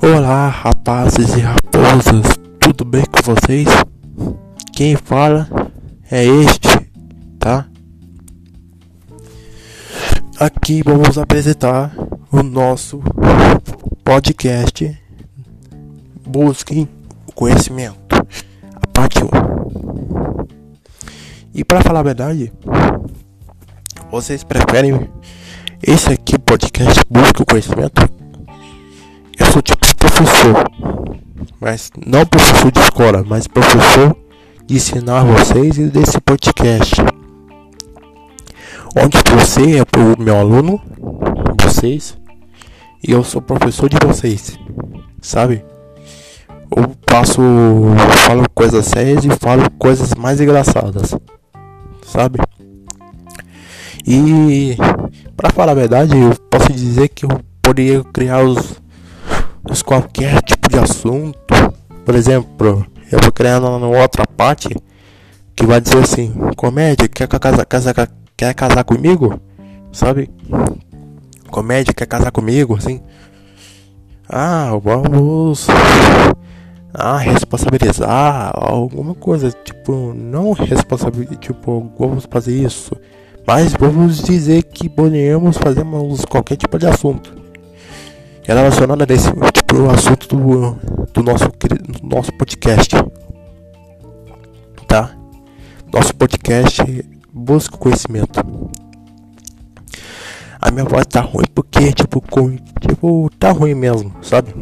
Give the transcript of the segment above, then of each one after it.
Olá, rapazes e raposas, tudo bem com vocês? Quem fala é este, tá? Aqui vamos apresentar o nosso podcast Busquem o Conhecimento, a parte 1. E para falar a verdade, vocês preferem esse aqui podcast Busque o Conhecimento? Professor, mas não professor de escola, mas professor de ensinar vocês e desse podcast. Onde você é o meu aluno, vocês, e eu sou professor de vocês, sabe? Eu passo, falo coisas sérias e falo coisas mais engraçadas, sabe? E para falar a verdade, eu posso dizer que eu poderia criar os qualquer tipo de assunto. Por exemplo, eu vou criar uma outra parte que vai dizer assim: comédia, quer casar, casar, quer casar comigo? Sabe? Comédia, quer casar comigo? Assim. Ah, vamos. Ah, responsabilizar alguma coisa, tipo, não responsabilizar, tipo, vamos fazer isso, mas vamos dizer que podemos fazer qualquer tipo de assunto relacionada a esse tipo assunto do, do nosso do nosso podcast. Tá? Nosso podcast busca conhecimento. A minha voz tá ruim porque tipo, com, tipo tá ruim mesmo, sabe?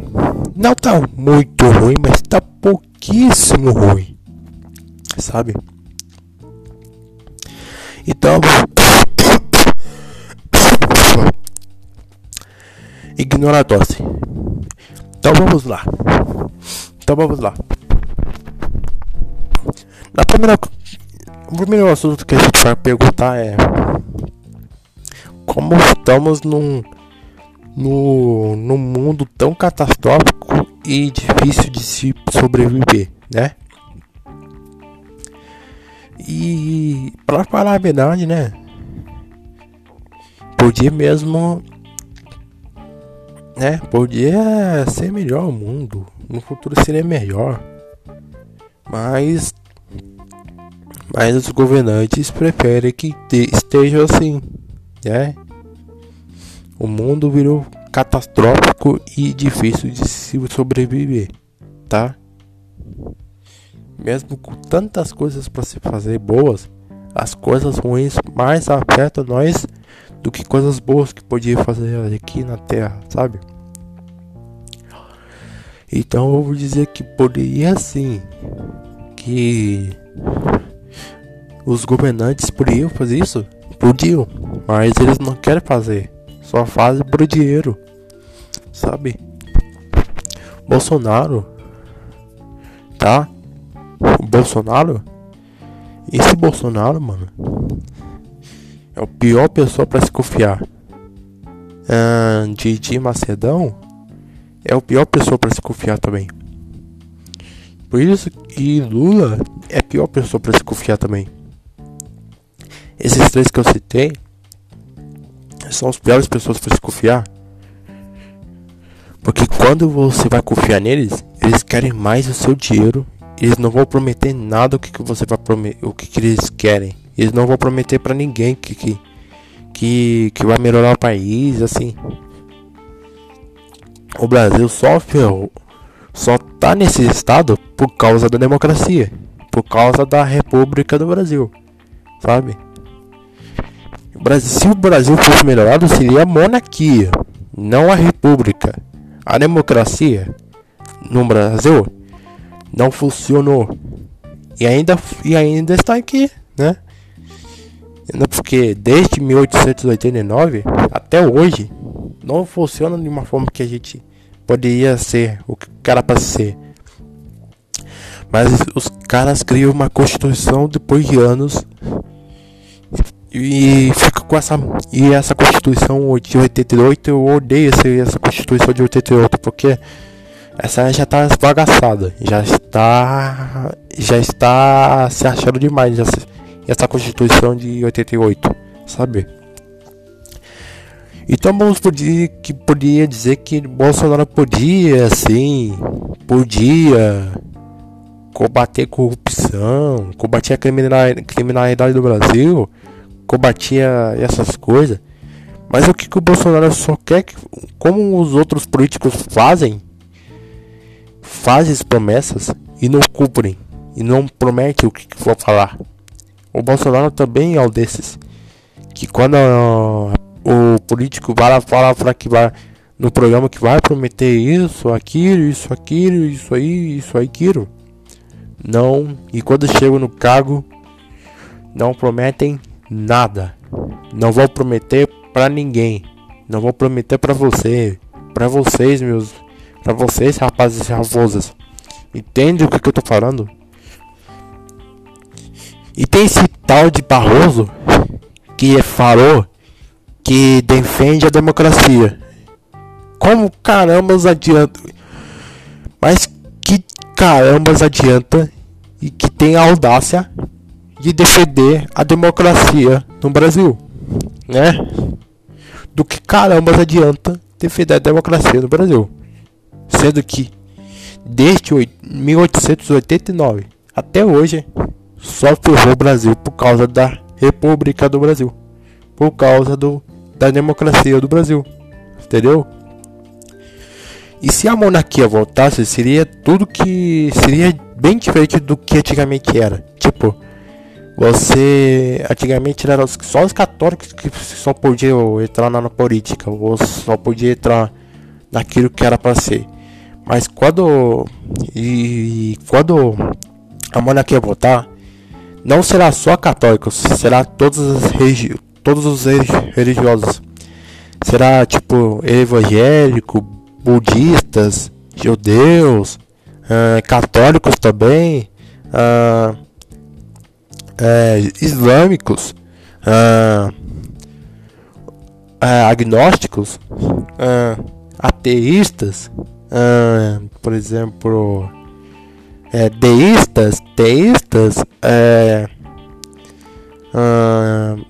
Não tá muito ruim, mas tá pouquíssimo ruim. Sabe? Então, ignora a tosse. Então vamos lá. Então vamos lá. Na primeira, o primeiro assunto que a gente vai perguntar é como estamos num, no, num mundo tão catastrófico e difícil de se sobreviver, né? E para falar a verdade, né? Podia mesmo né? Podia ser melhor o mundo. No futuro seria melhor. Mas. Mas os governantes preferem que esteja assim, né? O mundo virou catastrófico e difícil de se sobreviver, tá? Mesmo com tantas coisas para se fazer boas, as coisas ruins mais afetam nós do que coisas boas que podia fazer aqui na Terra, sabe? Então eu vou dizer que poderia sim que os governantes poderiam fazer isso? Podiam, mas eles não querem fazer, só fazem por dinheiro, sabe? Bolsonaro, tá? Bolsonaro, esse Bolsonaro, mano, é o pior pessoa para se confiar. Ah, Didi Macedão é a pior pessoa para se confiar também. Por isso que Lula é a pior pessoa para se confiar também. Esses três que eu citei são as piores pessoas para se confiar. Porque quando você vai confiar neles, eles querem mais o seu dinheiro. Eles não vão prometer nada o que, que você vai prometer, o que, que eles querem. Eles não vão prometer para ninguém que, que, que, que vai melhorar o país, assim. O Brasil sofre, só tá nesse estado por causa da democracia, por causa da República do Brasil, sabe? O Brasil, se o Brasil fosse melhorado, seria a monarquia, não a república. A democracia no Brasil não funcionou e ainda, e ainda está aqui, né? Porque desde 1889 até hoje não funciona de uma forma que a gente poderia ser o que era para ser. Mas os caras criam uma constituição depois de anos e fica com essa e essa constituição de 88 eu odeio essa constituição de 88 porque essa já está esbagaçada, já está já está se achando demais essa, essa constituição de 88, sabe? Então vamos podia, que podia dizer que Bolsonaro podia, sim, podia combater corrupção, combater a criminalidade do Brasil, combatia essas coisas. Mas o que, que o Bolsonaro só quer que, como os outros políticos fazem, fazem promessas e não cumprem, e não promete o que, for falar. O Bolsonaro também é um desses. Que quando uh, o político vai falar, falar que vai no programa que vai prometer isso, aquilo, isso, aquilo, isso aí, isso, aquilo. Não, e quando chegam no cargo, não prometem nada. Não vou prometer para ninguém. Não vou prometer para você, para vocês, meus, para vocês, rapazes e raposas. Entende o que, que eu tô falando? E tem esse tal de Barroso que falou que defende a democracia. Como carambas adianta? Mas que carambas adianta e que tem a audácia de defender a democracia no Brasil, né? Do que carambas adianta defender a democracia no Brasil, sendo que desde 1889 até hoje só ferrou o Brasil por causa da República do Brasil, por causa do, da democracia do Brasil, entendeu? E se a monarquia voltasse, seria tudo que seria bem diferente do que antigamente era. Tipo, você antigamente era só os católicos que só podiam entrar na política, ou só podia entrar naquilo que era para ser. Mas quando e quando a monarquia voltar, não será só católicos, será todos os, regi todos os religiosos. Será tipo evangélico, budistas, judeus, uh, católicos também, uh, uh, islâmicos, agnósticos, ateístas, por exemplo, é, deístas, teístas, é, uh,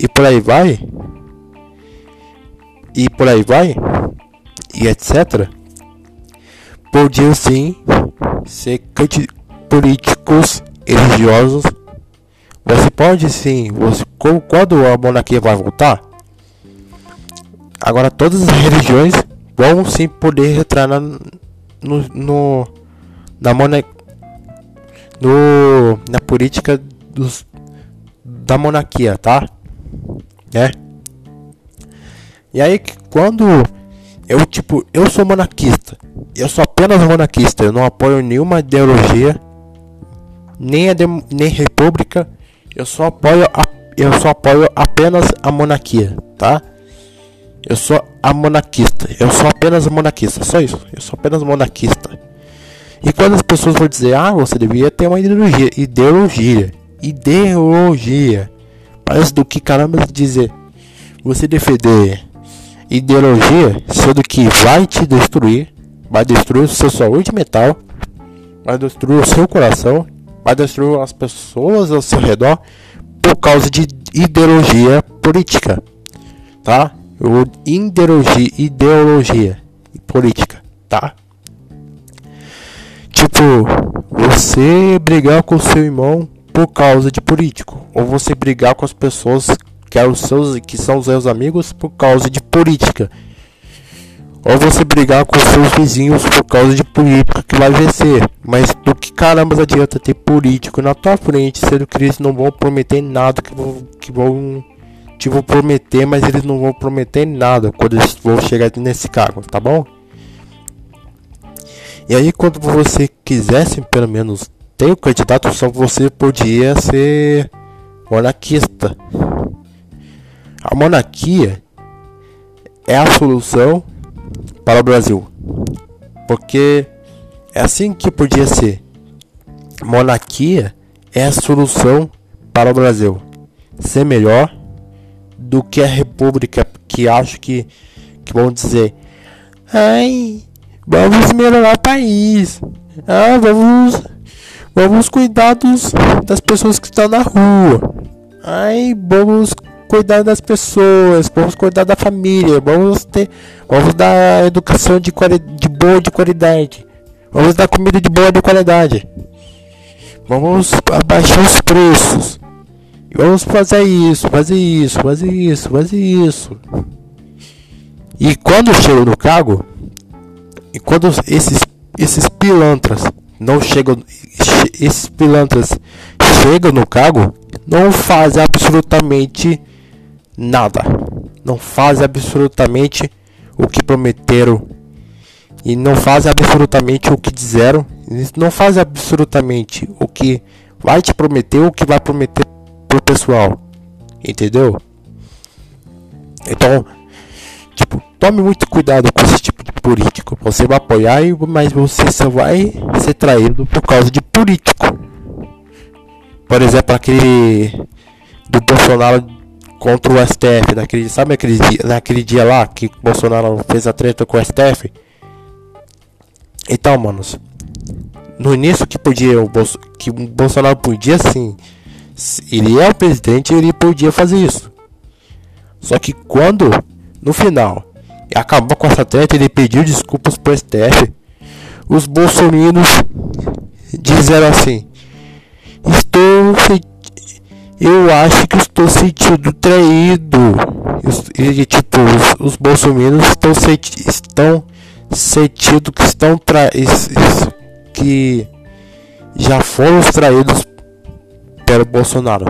e por aí vai, e por aí vai, e etc. Podiam sim ser políticos religiosos. Você pode sim, você, quando a monarquia vai voltar, agora todas as religiões vão sim poder entrar na, no, no na, mona, no, na política dos, da monarquia, tá? Né? E aí quando eu tipo, eu sou monarquista, eu sou apenas monarquista, eu não apoio nenhuma ideologia, nem a nem república, eu só apoio a, eu só apoio apenas a monarquia, tá? Eu sou a monarquista, eu sou apenas monarquista, só isso. Eu sou apenas monarquista. E quando as pessoas vão dizer, ah, você devia ter uma ideologia, ideologia, ideologia, parece do que caramba dizer, você defender ideologia, sendo que vai te destruir, vai destruir o seu saúde mental, vai destruir o seu coração, vai destruir as pessoas ao seu redor por causa de ideologia política, tá? Ideologia, ideologia política, tá? Tipo, você brigar com seu irmão por causa de político, ou você brigar com as pessoas que, são os seus, que são os seus amigos por causa de política, ou você brigar com seus vizinhos por causa de política que vai vencer. Mas do que caramba adianta ter político na tua frente, sendo que eles não vão prometer nada que vão, que vão te vão prometer, mas eles não vão prometer nada quando eles vão chegar nesse cargo, tá bom? E aí quando você quisesse pelo menos ter o candidato, só você podia ser monarquista. A monarquia é a solução para o Brasil. Porque é assim que podia ser. Monarquia é a solução para o Brasil. Ser melhor do que a república que acho que, que vão dizer. Ai, Vamos melhorar o país. Ah, vamos, vamos cuidar dos, das pessoas que estão na rua. Ai, vamos cuidar das pessoas, vamos cuidar da família, vamos ter, vamos dar educação de, de boa de qualidade, vamos dar comida de boa de qualidade, vamos abaixar os preços, vamos fazer isso, fazer isso, fazer isso, fazer isso. E quando chego no cargo, e quando esses esses pilantras não chegam, esses pilantras chegam no cargo, não fazem absolutamente nada. Não fazem absolutamente o que prometeram. E não fazem absolutamente o que disseram. Não fazem absolutamente o que vai te prometer, o que vai prometer pro pessoal. Entendeu? Então, tipo, tome muito cuidado com esse tipo de político. Você vai apoiar, mas você só vai ser traído por causa de político. Por exemplo, aquele do Bolsonaro contra o STF, naquele, sabe aquele dia, naquele dia lá que o Bolsonaro fez a treta com o STF? Então, manos, no início que podia o Bolso, que o Bolsonaro podia sim, ele é o presidente, ele podia fazer isso. Só que quando no final acabou com essa treta, ele pediu desculpas pro STF. Os bolsominions disseram assim: Estou. Eu acho que estou sentindo traído. E, tipo, os, os estão, senti estão sentindo que estão tra que já foram traídos pelo Bolsonaro.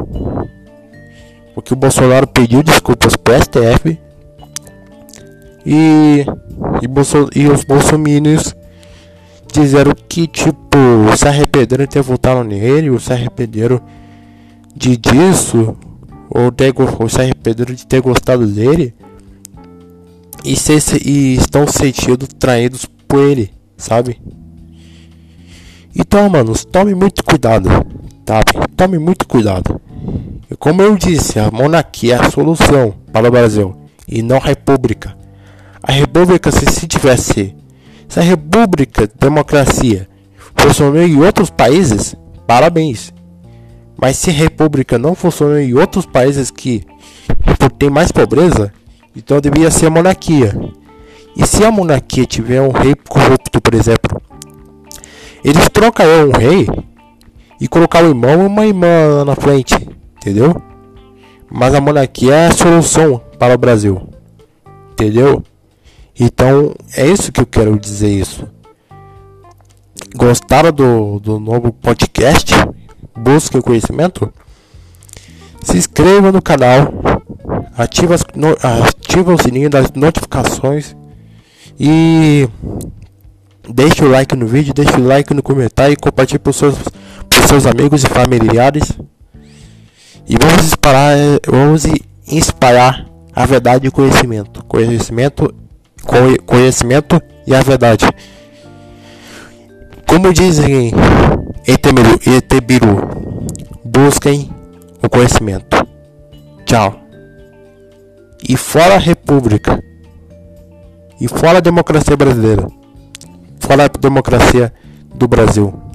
Porque o Bolsonaro pediu desculpas pro STF e, e, Bolso, e os bolsominions disseram que, tipo, se arrependeram de ter votado nele, ou se arrependeram de disso, ou, ter, ou se arrependeram de ter gostado dele, e, se, e estão sentindo traídos por ele, sabe? Então, mano, tome muito cuidado, sabe? Tome muito cuidado. E como eu disse, a monarquia é a solução para o Brasil, e não a república. A república, se, se tivesse se a república, democracia, funcionou em outros países, parabéns. Mas se a república não funcionou em outros países que tem mais pobreza, então deveria ser a monarquia. E se a monarquia tiver um rei corrupto, por exemplo, eles trocariam um rei e colocar um irmão e uma irmã na frente, entendeu? Mas a monarquia é a solução para o Brasil, entendeu? Então é isso que eu quero dizer isso. Gostaram do, do novo podcast? Busquem conhecimento? Se inscreva no canal, ativa, as, no, ativa o sininho das notificações e deixe o like no vídeo, deixe o like no comentário e compartilhe para os seus, seus amigos e familiares. E vamos espalhar, vamos espalhar a verdade e o conhecimento. Conhecimento conhecimento e a verdade. Como dizem em Etebiru, busquem o conhecimento. Tchau. E fora a República. E fora a democracia brasileira. Fora a democracia do Brasil.